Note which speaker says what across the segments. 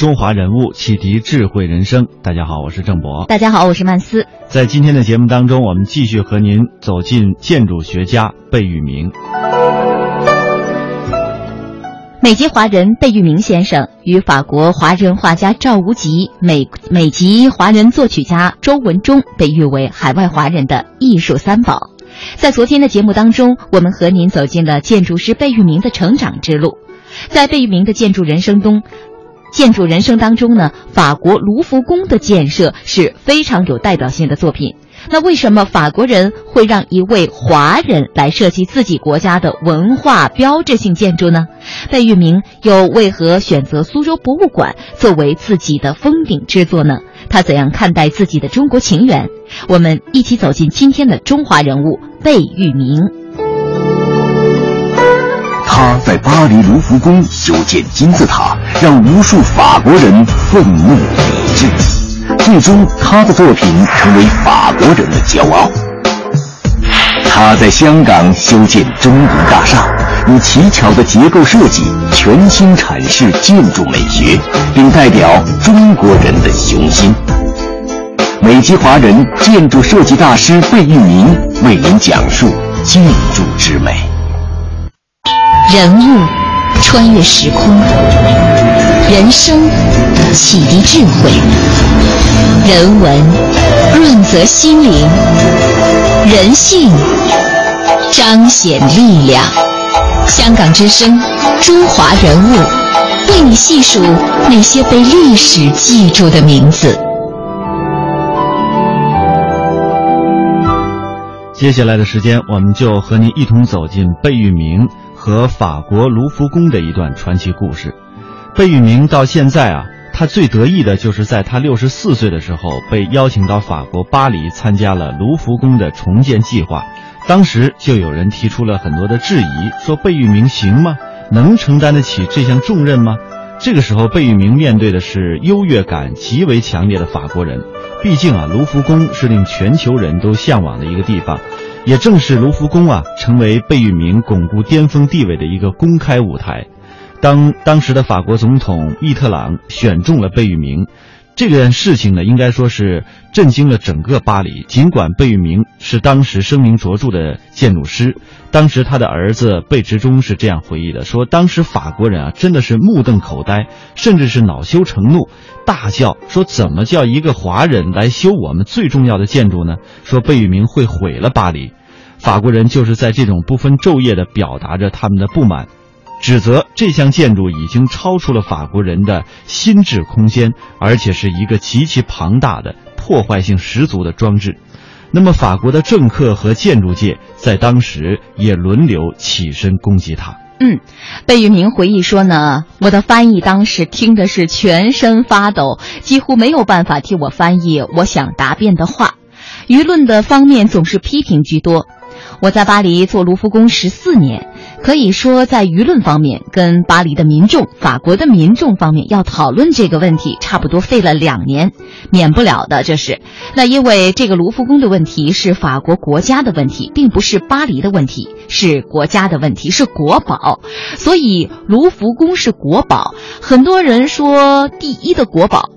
Speaker 1: 中华人物，启迪智慧人生。大家好，我是郑博。
Speaker 2: 大家好，我是曼斯。
Speaker 1: 在今天的节目当中，我们继续和您走进建筑学家贝聿铭。
Speaker 2: 美籍华人贝聿铭先生与法国华人画家赵无极、美美籍华人作曲家周文忠被誉为海外华人的艺术三宝。在昨天的节目当中，我们和您走进了建筑师贝聿铭的成长之路。在贝聿铭的建筑人生中，建筑人生当中呢，法国卢浮宫的建设是非常有代表性的作品。那为什么法国人会让一位华人来设计自己国家的文化标志性建筑呢？贝聿铭又为何选择苏州博物馆作为自己的封顶之作呢？他怎样看待自己的中国情缘？我们一起走进今天的中华人物贝聿铭。
Speaker 3: 他在巴黎卢浮宫修建金字塔，让无数法国人愤怒抵制。最终，他的作品成为法国人的骄傲。他在香港修建中银大厦，以奇巧的结构设计，全新阐释建筑美学，并代表中国人的雄心。美籍华人建筑设计大师贝聿铭为您讲述建筑之美。
Speaker 4: 人物穿越时空，人生启迪智慧，人文润泽心灵，人性彰显力量。香港之声，中华人物，为你细数那些被历史记住的名字。
Speaker 1: 接下来的时间，我们就和您一同走进贝聿铭。和法国卢浮宫的一段传奇故事。贝聿铭到现在啊，他最得意的就是在他六十四岁的时候被邀请到法国巴黎参加了卢浮宫的重建计划。当时就有人提出了很多的质疑，说贝聿铭行吗？能承担得起这项重任吗？这个时候，贝聿铭面对的是优越感极为强烈的法国人。毕竟啊，卢浮宫是令全球人都向往的一个地方。也正是卢浮宫啊，成为贝聿铭巩固巅峰地位的一个公开舞台。当当时的法国总统密特朗选中了贝聿铭。这件事情呢，应该说是震惊了整个巴黎。尽管贝聿铭是当时声名卓著的建筑师，当时他的儿子贝执中是这样回忆的：说当时法国人啊，真的是目瞪口呆，甚至是恼羞成怒，大叫说：“怎么叫一个华人来修我们最重要的建筑呢？”说贝聿铭会毁了巴黎。法国人就是在这种不分昼夜的表达着他们的不满。指责这项建筑已经超出了法国人的心智空间，而且是一个极其庞大的、破坏性十足的装置。那么，法国的政客和建筑界在当时也轮流起身攻击他。
Speaker 2: 嗯，贝聿铭回忆说呢，我的翻译当时听的是全身发抖，几乎没有办法替我翻译我想答辩的话。舆论的方面总是批评居多。我在巴黎做卢浮宫十四年。可以说，在舆论方面，跟巴黎的民众、法国的民众方面要讨论这个问题，差不多费了两年，免不了的。这是那因为这个卢浮宫的问题是法国国家的问题，并不是巴黎的问题，是国家的问题，是国宝，所以卢浮宫是国宝。很多人说第一的国宝，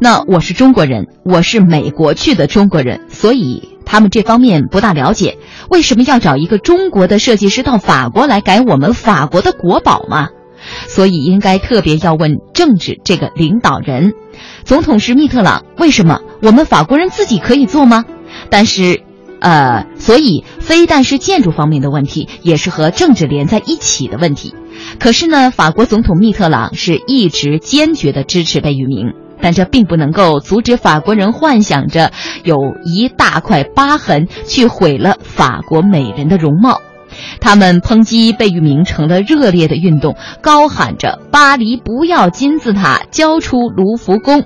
Speaker 2: 那我是中国人，我是美国去的中国人，所以。他们这方面不大了解，为什么要找一个中国的设计师到法国来改我们法国的国宝吗？所以应该特别要问政治这个领导人，总统是密特朗，为什么我们法国人自己可以做吗？但是，呃，所以非但是建筑方面的问题，也是和政治连在一起的问题。可是呢，法国总统密特朗是一直坚决的支持贝聿铭。但这并不能够阻止法国人幻想着有一大块疤痕去毁了法国美人的容貌。他们抨击贝聿铭成了热烈的运动，高喊着“巴黎不要金字塔，交出卢浮宫”。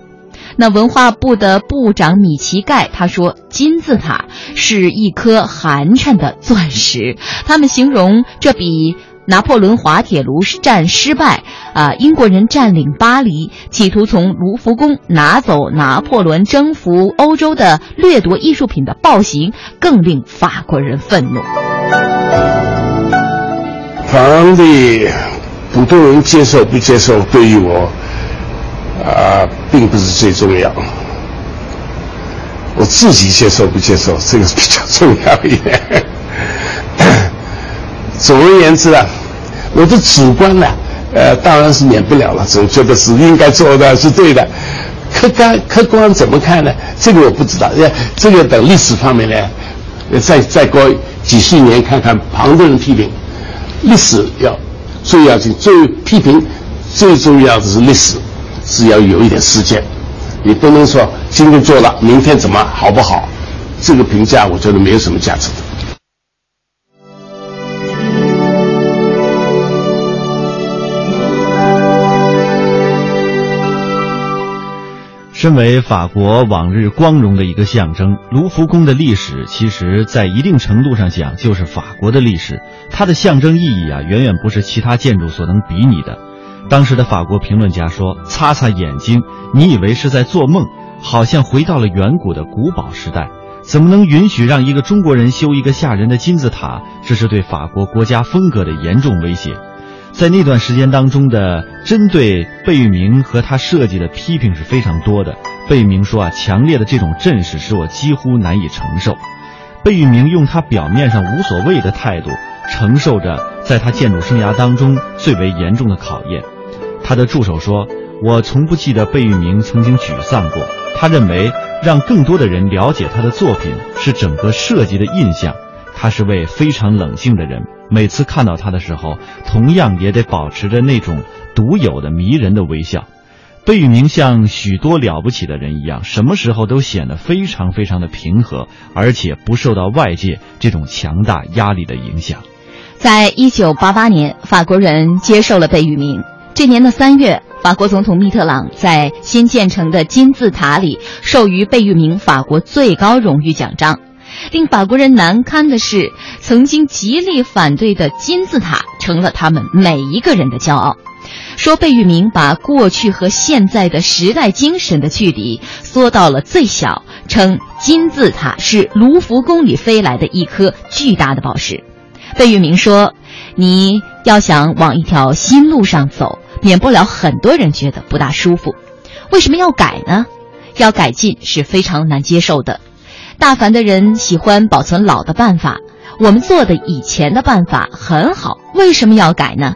Speaker 2: 那文化部的部长米奇盖他说：“金字塔是一颗寒碜的钻石。”他们形容这比拿破仑滑铁卢战失败，啊，英国人占领巴黎，企图从卢浮宫拿走拿破仑征服欧洲的掠夺艺术品的暴行，更令法国人愤怒。
Speaker 5: 法郎的普通人接受不接受，对于我。啊，并不是最重要。我自己接受不接受，这个是比较重要一点。总而言之啊，我的主观呢，呃，当然是免不了了，总觉得是应该做的是对的。客观客观怎么看呢？这个我不知道。这个等历史方面呢，再再过几十年看看旁的人批评。历史要最要紧，最批评最重要的是历史。是要有一点时间，你不能说今天做了，明天怎么好不好？这个评价我觉得没有什么价值。
Speaker 1: 身为法国往日光荣的一个象征，卢浮宫的历史，其实在一定程度上讲就是法国的历史。它的象征意义啊，远远不是其他建筑所能比拟的。当时的法国评论家说：“擦擦眼睛，你以为是在做梦？好像回到了远古的古堡时代。怎么能允许让一个中国人修一个吓人的金字塔？这是对法国国家风格的严重威胁。”在那段时间当中的针对贝聿铭和他设计的批评是非常多的。贝聿铭说：“啊，强烈的这种阵势使我几乎难以承受。”贝聿铭用他表面上无所谓的态度，承受着在他建筑生涯当中最为严重的考验。他的助手说：“我从不记得贝聿铭曾经沮丧过。他认为让更多的人了解他的作品是整个设计的印象。他是位非常冷静的人，每次看到他的时候，同样也得保持着那种独有的迷人的微笑。贝聿铭像许多了不起的人一样，什么时候都显得非常非常的平和，而且不受到外界这种强大压力的影响。
Speaker 2: 在一九八八年，法国人接受了贝聿铭。”这年的三月，法国总统密特朗在新建成的金字塔里授予贝聿铭法国最高荣誉奖章。令法国人难堪的是，曾经极力反对的金字塔成了他们每一个人的骄傲。说贝聿铭把过去和现在的时代精神的距离缩到了最小，称金字塔是卢浮宫里飞来的一颗巨大的宝石。贝聿铭说：“你要想往一条新路上走。”免不了很多人觉得不大舒服，为什么要改呢？要改进是非常难接受的。大凡的人喜欢保存老的办法，我们做的以前的办法很好，为什么要改呢？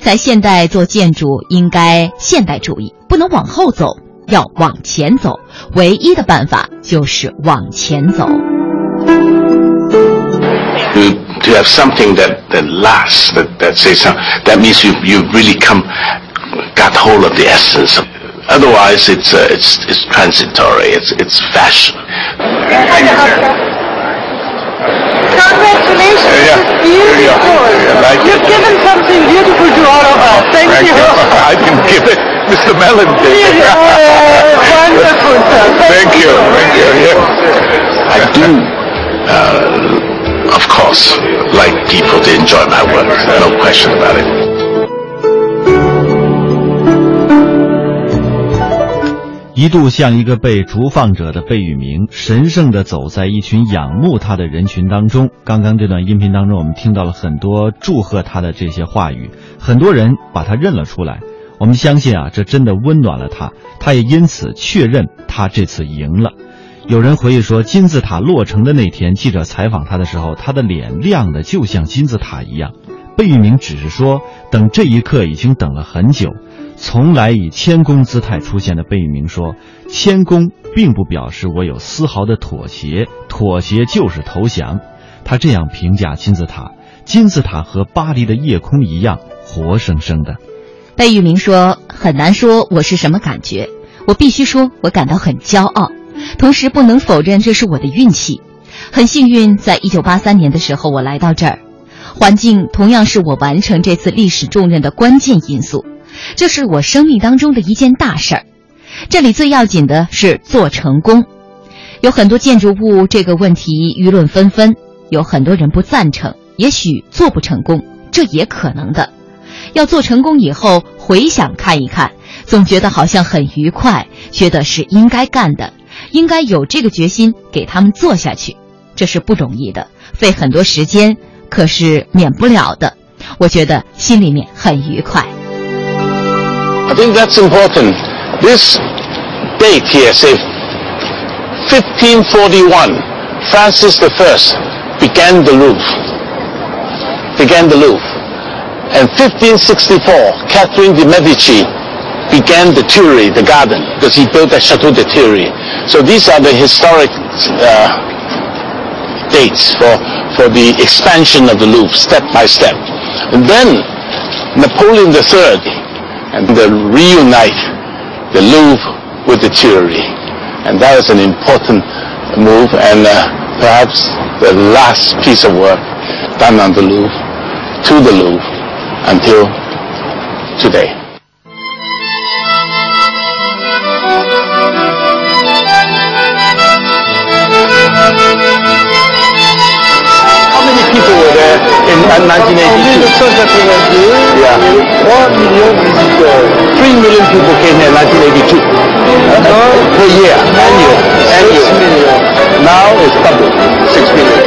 Speaker 2: 在现代做建筑应该现代主义，不能往后走，要往前走。唯一的办法就是往前走。
Speaker 6: to have something that, that lasts, that, that says something. That means you, you really come, got hold of the essence. Otherwise, it's, uh, it's, it's transitory, it's, it's fashion.
Speaker 7: Thank you, sir. Congratulations,
Speaker 6: yeah.
Speaker 7: it's beautiful.
Speaker 6: Like
Speaker 7: You've
Speaker 6: it.
Speaker 7: given something beautiful to all of us. Thank,
Speaker 6: Thank
Speaker 7: you.
Speaker 6: you. I didn't give it. Mr. Mellon did.
Speaker 7: Really, uh, wonderful, sir.
Speaker 6: Thank you. Thank you. Yeah. I do, uh, of course, like people to enjoy my work. No question about it.
Speaker 1: 一度像一个被逐放者的贝聿铭，神圣地走在一群仰慕他的人群当中。刚刚这段音频当中，我们听到了很多祝贺他的这些话语，很多人把他认了出来。我们相信啊，这真的温暖了他，他也因此确认他这次赢了。有人回忆说，金字塔落成的那天，记者采访他的时候，他的脸亮的就像金字塔一样。贝聿铭只是说，等这一刻已经等了很久。从来以谦恭姿态出现的贝聿铭说：“谦恭并不表示我有丝毫的妥协，妥协就是投降。”他这样评价金字塔：“金字塔和巴黎的夜空一样，活生生的。”
Speaker 2: 贝聿铭说：“很难说我是什么感觉，我必须说我感到很骄傲，同时不能否认这是我的运气。很幸运，在一九八三年的时候我来到这儿。环境同样是我完成这次历史重任的关键因素，这是我生命当中的一件大事儿。这里最要紧的是做成功。有很多建筑物这个问题舆论纷纷，有很多人不赞成，也许做不成功，这也可能的。要做成功以后回想看一看，总觉得好像很愉快，觉得是应该干的，应该有这个决心给他们做下去，这是不容易的，费很多时间，可是免不了的。我觉得心里面很愉快。
Speaker 6: I think that's important. This date here, say 1541, Francis I began the Louvre. Began the Louvre. And 1564, Catherine de Medici began the Tuileries, the garden, because he built the Chateau de Tuileries. So these are the historic uh, dates for, for the expansion of the Louvre, step by step. And then Napoleon III, and the reunite the Louvre with the Tuileries. And that is an important move and uh, perhaps the last piece of work done on the Louvre, to the Louvre, until today. In 1982? Yeah. One million visitors. Three million people came here in 1982. per year, annual, annual. Now it's double, six million.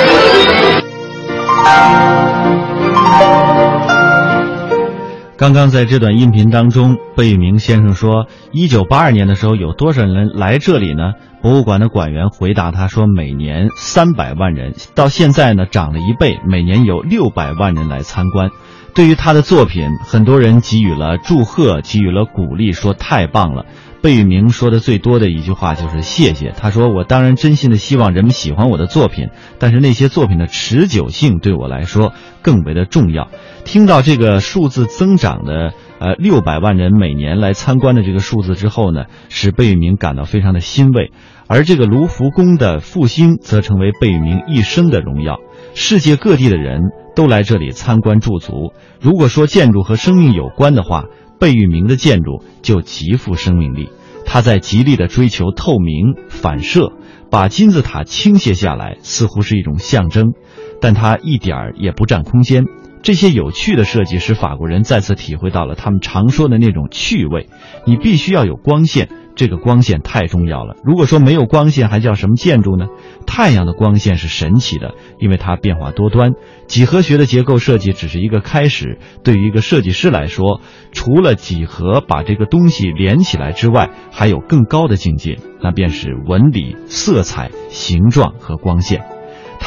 Speaker 1: 刚刚在这段音频当中，贝聿铭先生说，一九八二年的时候有多少人来这里呢？博物馆的馆员回答他说，每年三百万人，到现在呢涨了一倍，每年有六百万人来参观。对于他的作品，很多人给予了祝贺，给予了鼓励，说太棒了。贝聿铭说的最多的一句话就是谢谢。他说：“我当然真心的希望人们喜欢我的作品，但是那些作品的持久性对我来说更为的重要。”听到这个数字增长的呃六百万人每年来参观的这个数字之后呢，使贝聿铭感到非常的欣慰。而这个卢浮宫的复兴，则成为贝聿铭一生的荣耀。世界各地的人都来这里参观驻足。如果说建筑和生命有关的话，贝聿铭的建筑就极富生命力。他在极力的追求透明、反射，把金字塔倾斜下来，似乎是一种象征，但它一点儿也不占空间。这些有趣的设计使法国人再次体会到了他们常说的那种趣味。你必须要有光线，这个光线太重要了。如果说没有光线，还叫什么建筑呢？太阳的光线是神奇的，因为它变化多端。几何学的结构设计只是一个开始。对于一个设计师来说，除了几何把这个东西连起来之外，还有更高的境界，那便是纹理、色彩、形状和光线。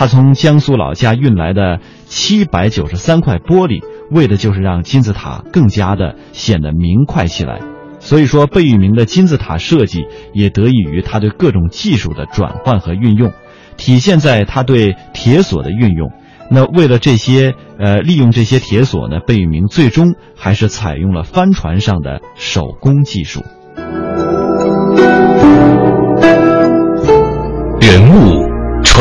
Speaker 1: 他从江苏老家运来的七百九十三块玻璃，为的就是让金字塔更加的显得明快起来。所以说，贝聿铭的金字塔设计也得益于他对各种技术的转换和运用，体现在他对铁锁的运用。那为了这些，呃，利用这些铁锁呢，贝聿铭最终还是采用了帆船上的手工技术。
Speaker 8: 人物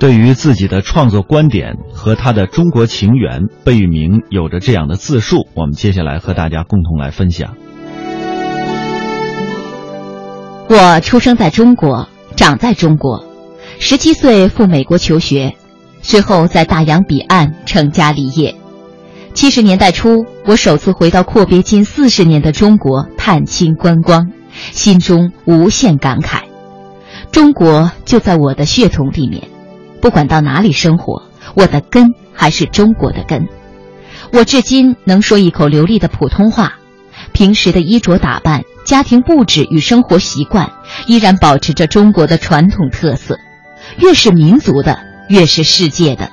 Speaker 1: 对于自己的创作观点和他的中国情缘，贝聿铭有着这样的自述，我们接下来和大家共同来分享。
Speaker 2: 我出生在中国，长在中国，十七岁赴美国求学，随后在大洋彼岸成家立业。七十年代初，我首次回到阔别近四十年的中国探亲观光，心中无限感慨。中国就在我的血统里面，不管到哪里生活，我的根还是中国的根。我至今能说一口流利的普通话，平时的衣着打扮、家庭布置与生活习惯，依然保持着中国的传统特色。越是民族的，越是世界的。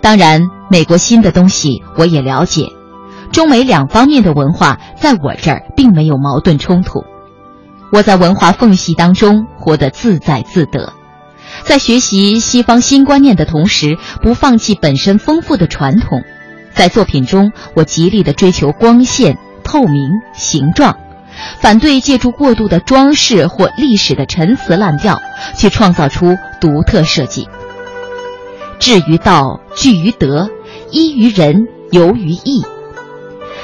Speaker 2: 当然，美国新的东西我也了解，中美两方面的文化在我这儿并没有矛盾冲突。我在文化缝隙当中活得自在自得，在学习西方新观念的同时，不放弃本身丰富的传统。在作品中，我极力的追求光线、透明、形状，反对借助过度的装饰或历史的陈词滥调，去创造出独特设计。至于道，聚于德，依于人，游于义。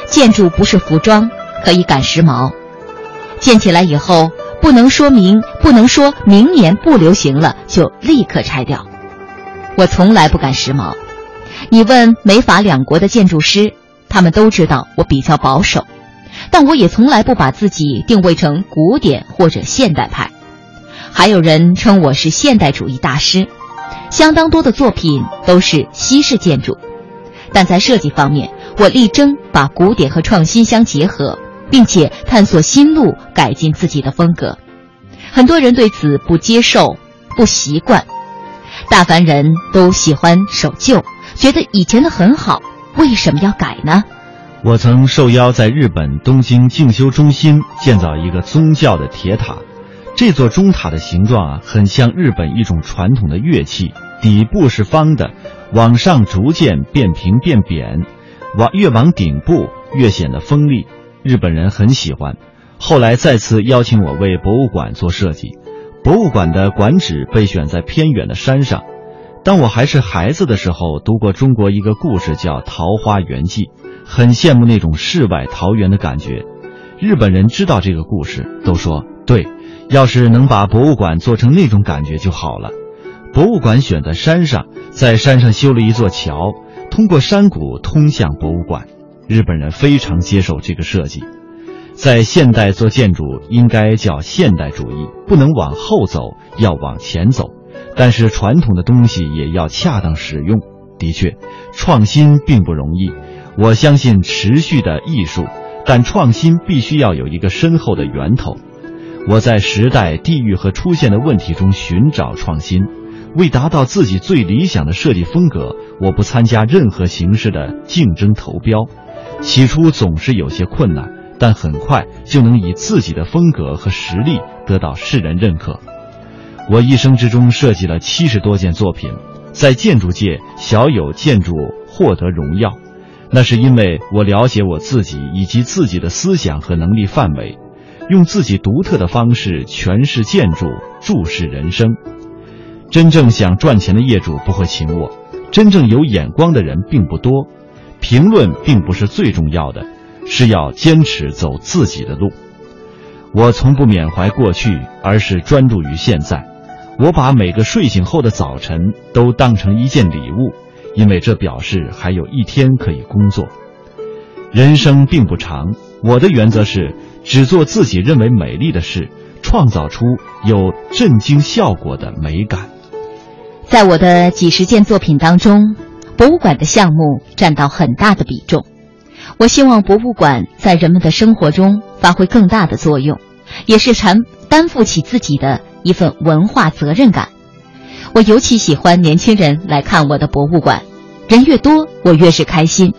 Speaker 2: 建筑不是服装，可以赶时髦。建起来以后，不能说明不能说明年不流行了就立刻拆掉。我从来不赶时髦。你问美法两国的建筑师，他们都知道我比较保守，但我也从来不把自己定位成古典或者现代派。还有人称我是现代主义大师，相当多的作品都是西式建筑，但在设计方面，我力争把古典和创新相结合。并且探索新路，改进自己的风格。很多人对此不接受、不习惯。大凡人都喜欢守旧，觉得以前的很好，为什么要改呢？
Speaker 1: 我曾受邀在日本东京静修中心建造一个宗教的铁塔，这座钟塔的形状啊，很像日本一种传统的乐器，底部是方的，往上逐渐变平变扁，往越往顶部越显得锋利。日本人很喜欢，后来再次邀请我为博物馆做设计。博物馆的馆址被选在偏远的山上。当我还是孩子的时候，读过中国一个故事，叫《桃花源记》，很羡慕那种世外桃源的感觉。日本人知道这个故事，都说对，要是能把博物馆做成那种感觉就好了。博物馆选在山上，在山上修了一座桥，通过山谷通向博物馆。日本人非常接受这个设计，在现代做建筑应该叫现代主义，不能往后走，要往前走。但是传统的东西也要恰当使用。的确，创新并不容易。我相信持续的艺术，但创新必须要有一个深厚的源头。我在时代、地域和出现的问题中寻找创新，为达到自己最理想的设计风格，我不参加任何形式的竞争投标。起初总是有些困难，但很快就能以自己的风格和实力得到世人认可。我一生之中设计了七十多件作品，在建筑界小有建筑获得荣耀，那是因为我了解我自己以及自己的思想和能力范围，用自己独特的方式诠释建筑，注视人生。真正想赚钱的业主不会请我，真正有眼光的人并不多。评论并不是最重要的，是要坚持走自己的路。我从不缅怀过去，而是专注于现在。我把每个睡醒后的早晨都当成一件礼物，因为这表示还有一天可以工作。人生并不长，我的原则是只做自己认为美丽的事，创造出有震惊效果的美感。
Speaker 2: 在我的几十件作品当中。博物馆的项目占到很大的比重，我希望博物馆在人们的生活中发挥更大的作用，也是担担负起自己的一份文化责任感。我尤其喜欢年轻人来看我的博物馆，人越多我越是开心，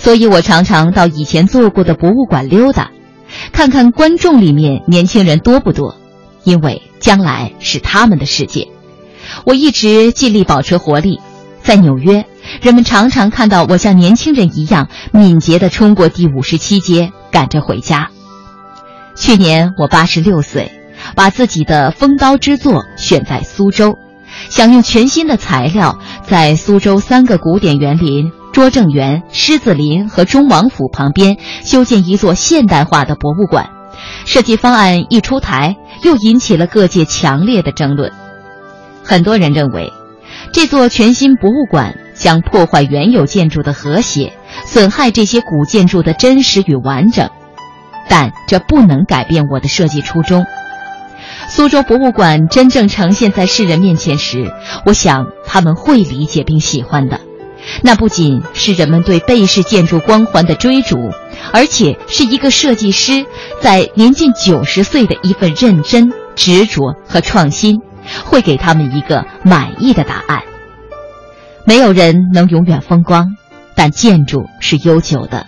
Speaker 2: 所以我常常到以前做过的博物馆溜达，看看观众里面年轻人多不多，因为将来是他们的世界。我一直尽力保持活力，在纽约。人们常常看到我像年轻人一样敏捷地冲过第五十七街，赶着回家。去年我八十六岁，把自己的封刀之作选在苏州，想用全新的材料，在苏州三个古典园林——拙政园、狮子林和忠王府旁边修建一座现代化的博物馆。设计方案一出台，又引起了各界强烈的争论。很多人认为，这座全新博物馆。将破坏原有建筑的和谐，损害这些古建筑的真实与完整，但这不能改变我的设计初衷。苏州博物馆真正呈现在世人面前时，我想他们会理解并喜欢的。那不仅是人们对贝氏建筑光环的追逐，而且是一个设计师在年近九十岁的一份认真、执着和创新，会给他们一个满意的答案。没有人能永远风光，但建筑是悠久的。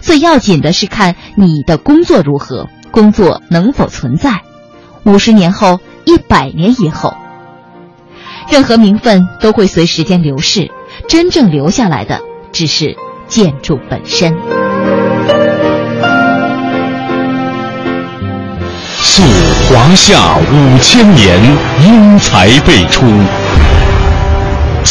Speaker 2: 最要紧的是看你的工作如何，工作能否存在。五十年后，一百年以后，任何名分都会随时间流逝，真正留下来的只是建筑本身。
Speaker 8: 溯华夏五千年，英才辈出；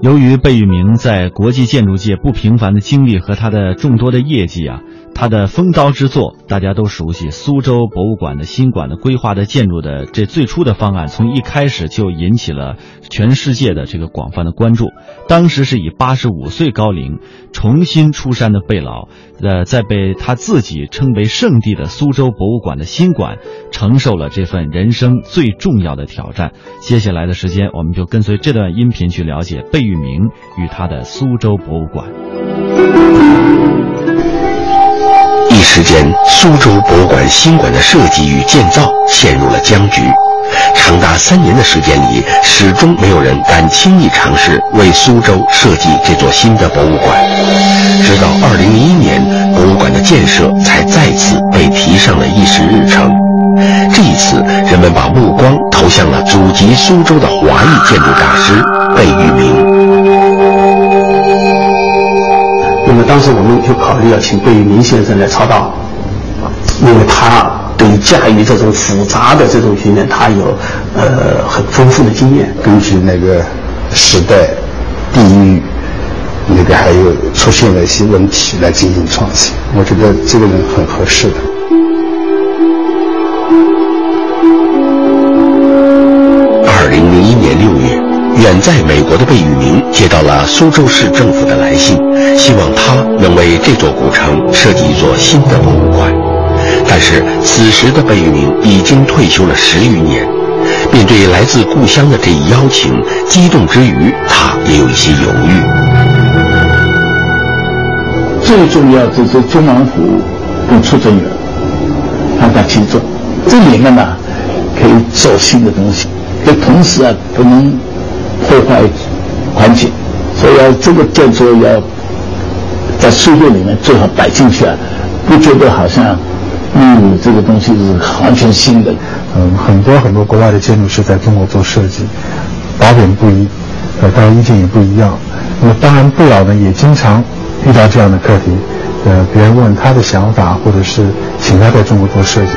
Speaker 1: 由于贝聿铭在国际建筑界不平凡的经历和他的众多的业绩啊，他的风刀之作大家都熟悉。苏州博物馆的新馆的规划的建筑的这最初的方案，从一开始就引起了全世界的这个广泛的关注。当时是以八十五岁高龄重新出山的贝老，呃，在被他自己称为圣地的苏州博物馆的新馆，承受了这份人生最重要的挑战。接下来的时间，我们就跟随这段音频去了解贝聿铭与他的苏州博物馆。
Speaker 3: 时间，苏州博物馆新馆的设计与建造陷入了僵局。长达三年的时间里，始终没有人敢轻易尝试为苏州设计这座新的博物馆。直到2001年，博物馆的建设才再次被提上了议事日程。这一次，人们把目光投向了祖籍苏州的华裔建筑大师贝聿铭。
Speaker 5: 当时我们就考虑要请贝聿铭先生来操刀，因为他对驾驭这种复杂的这种局面，他有呃很丰富的经验。
Speaker 9: 根据那个时代、地域，那个还有出现的一些问题来进行创新，我觉得这个人很合适的。
Speaker 3: 二零零一年六月。远在美国的贝聿铭接到了苏州市政府的来信，希望他能为这座古城设计一座新的博物馆。但是此时的贝聿铭已经退休了十余年，面对来自故乡的这一邀请，激动之余，他也有一些犹豫。
Speaker 10: 最重要就是中王府跟出征员，让他去做，这里面呢可以做新的东西，可同时啊不能。破坏环境，所以要这个建筑要在书店里面最好摆进去啊，不觉得好像嗯这个东西是完全新的。
Speaker 9: 嗯，很多很多国外的建筑师在中国做设计，褒贬不一，呃，当然意见也不一样。那么当然贝老呢也经常遇到这样的课题，呃，别人问他的想法，或者是请他在中国做设计，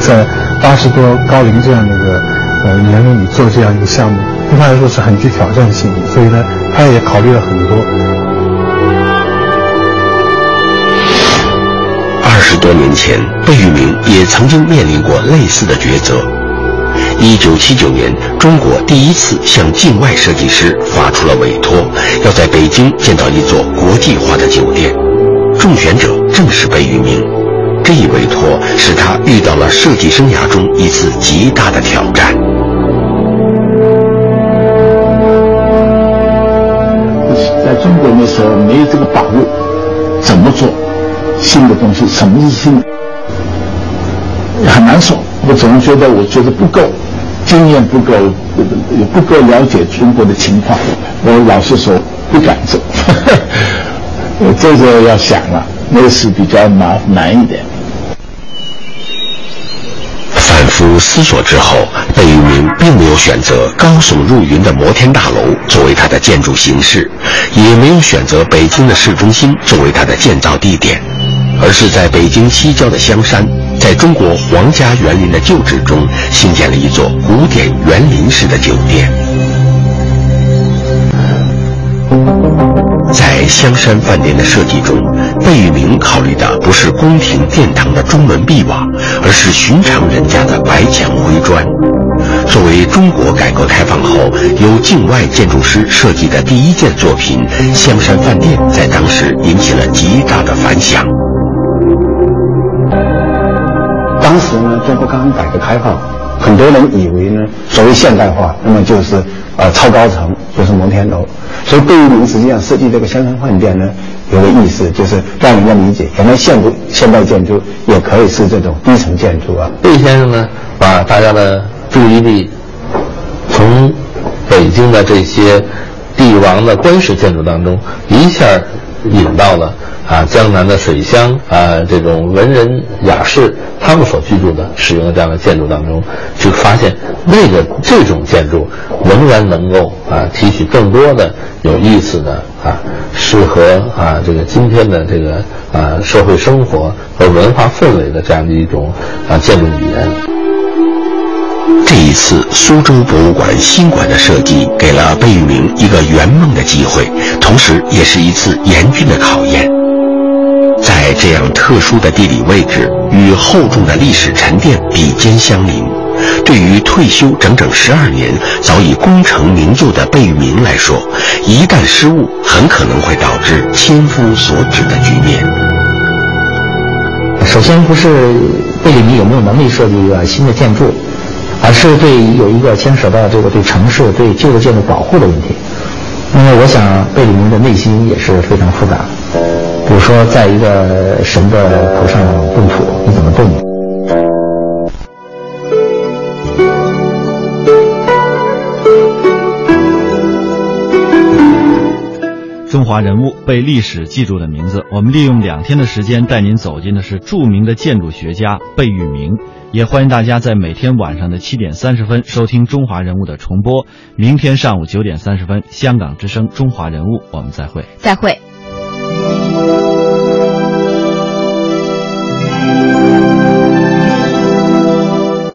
Speaker 9: 在八十多高龄这样的一个呃年龄里做这样一个项目。对他来说是很具挑战性的，所以呢，他也考虑了很多。
Speaker 3: 二十多年前，贝聿铭也曾经面临过类似的抉择。一九七九年，中国第一次向境外设计师发出了委托，要在北京建造一座国际化的酒店，中选者正是贝聿铭。这一委托使他遇到了设计生涯中一次极大的挑战。
Speaker 10: 在中国那时候没有这个把握，怎么做新的东西？什么是新的？很难说。我总觉得，我觉得不够，经验不够，也不够了解中国的情况。我老实说，不敢做。我这个要想了，那是比较难难一点。
Speaker 3: 反复思索之后，贝聿铭并没有选择高耸入云的摩天大楼作为他的建筑形式，也没有选择北京的市中心作为他的建造地点，而是在北京西郊的香山，在中国皇家园林的旧址中新建了一座古典园林式的酒店。在香山饭店的设计中，贝聿铭考虑的不是宫廷殿堂的中门壁瓦，而是寻常人家的白墙灰砖。作为中国改革开放后由境外建筑师设计的第一件作品，香山饭店在当时引起了极大的反响。
Speaker 10: 当时呢，中国刚刚改革开放，很多人以为呢，所谓现代化，那么就是呃超高层，就是摩天楼。所以贝聿铭实际上设计这个香山饭店呢，有个意思就是让人家理解，原来现代现代建筑也可以是这种低层建筑啊。
Speaker 11: 魏先生呢，把大家的注意力从北京的这些帝王的官式建筑当中一下引到了啊江南的水乡啊这种文人雅士他们所居住的使用的这样的建筑当中，就发现那个这种建筑仍然能够啊提取更多的有意思的啊适合啊这个今天的这个啊社会生活和文化氛围的这样的一种啊建筑语言。
Speaker 3: 这一次，苏州博物馆新馆的设计给了贝聿铭一个圆梦的机会，同时也是一次严峻的考验。在这样特殊的地理位置与厚重的历史沉淀比肩相邻，对于退休整整十二年、早已功成名就的贝聿铭来说，一旦失误，很可能会导致千夫所指的局面。
Speaker 12: 首先，不是贝聿铭有没有能力设计一个新的建筑。而是对有一个牵扯到这个对城市、对旧的建筑保护的问题。那么，我想贝聿铭的内心也是非常复杂。比如说，在一个神的头上动土，你怎么动？
Speaker 1: 中华人物被历史记住的名字，我们利用两天的时间带您走进的是著名的建筑学家贝聿铭。也欢迎大家在每天晚上的七点三十分收听《中华人物》的重播。明天上午九点三十分，香港之声《中华人物》，我们再会。
Speaker 2: 再会。